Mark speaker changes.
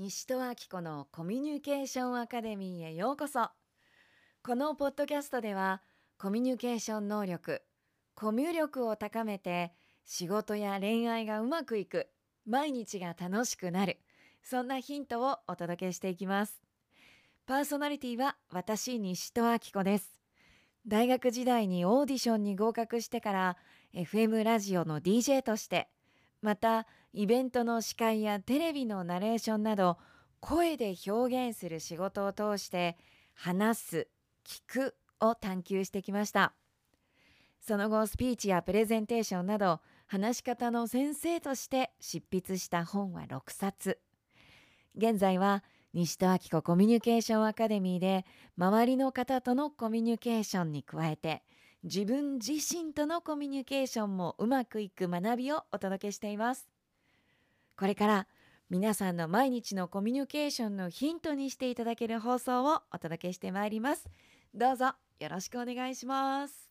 Speaker 1: 西戸明子のコミュニケーションアカデミーへようこそ。このポッドキャストではコミュニケーション能力コミュ力を高めて仕事や恋愛がうまくいく毎日が楽しくなるそんなヒントをお届けしていきます。パーソナリティは私西戸明子です。大学時代にオーディションに合格してから FM ラジオの DJ としてまたイベントの司会やテレビのナレーションなど声で表現する仕事を通して話す聞くを探求してきました。その後スピーチやプレゼンテーションなど話し方の先生として執筆した本は6冊。現在は西戸明子コミュニケーションアカデミーで周りの方とのコミュニケーションに加えて自分自身とのコミュニケーションもうまくいく学びをお届けしています。これから皆さんの毎日のコミュニケーションのヒントにしていただける放送をお届けしてまいります。どうぞよろしくお願いします。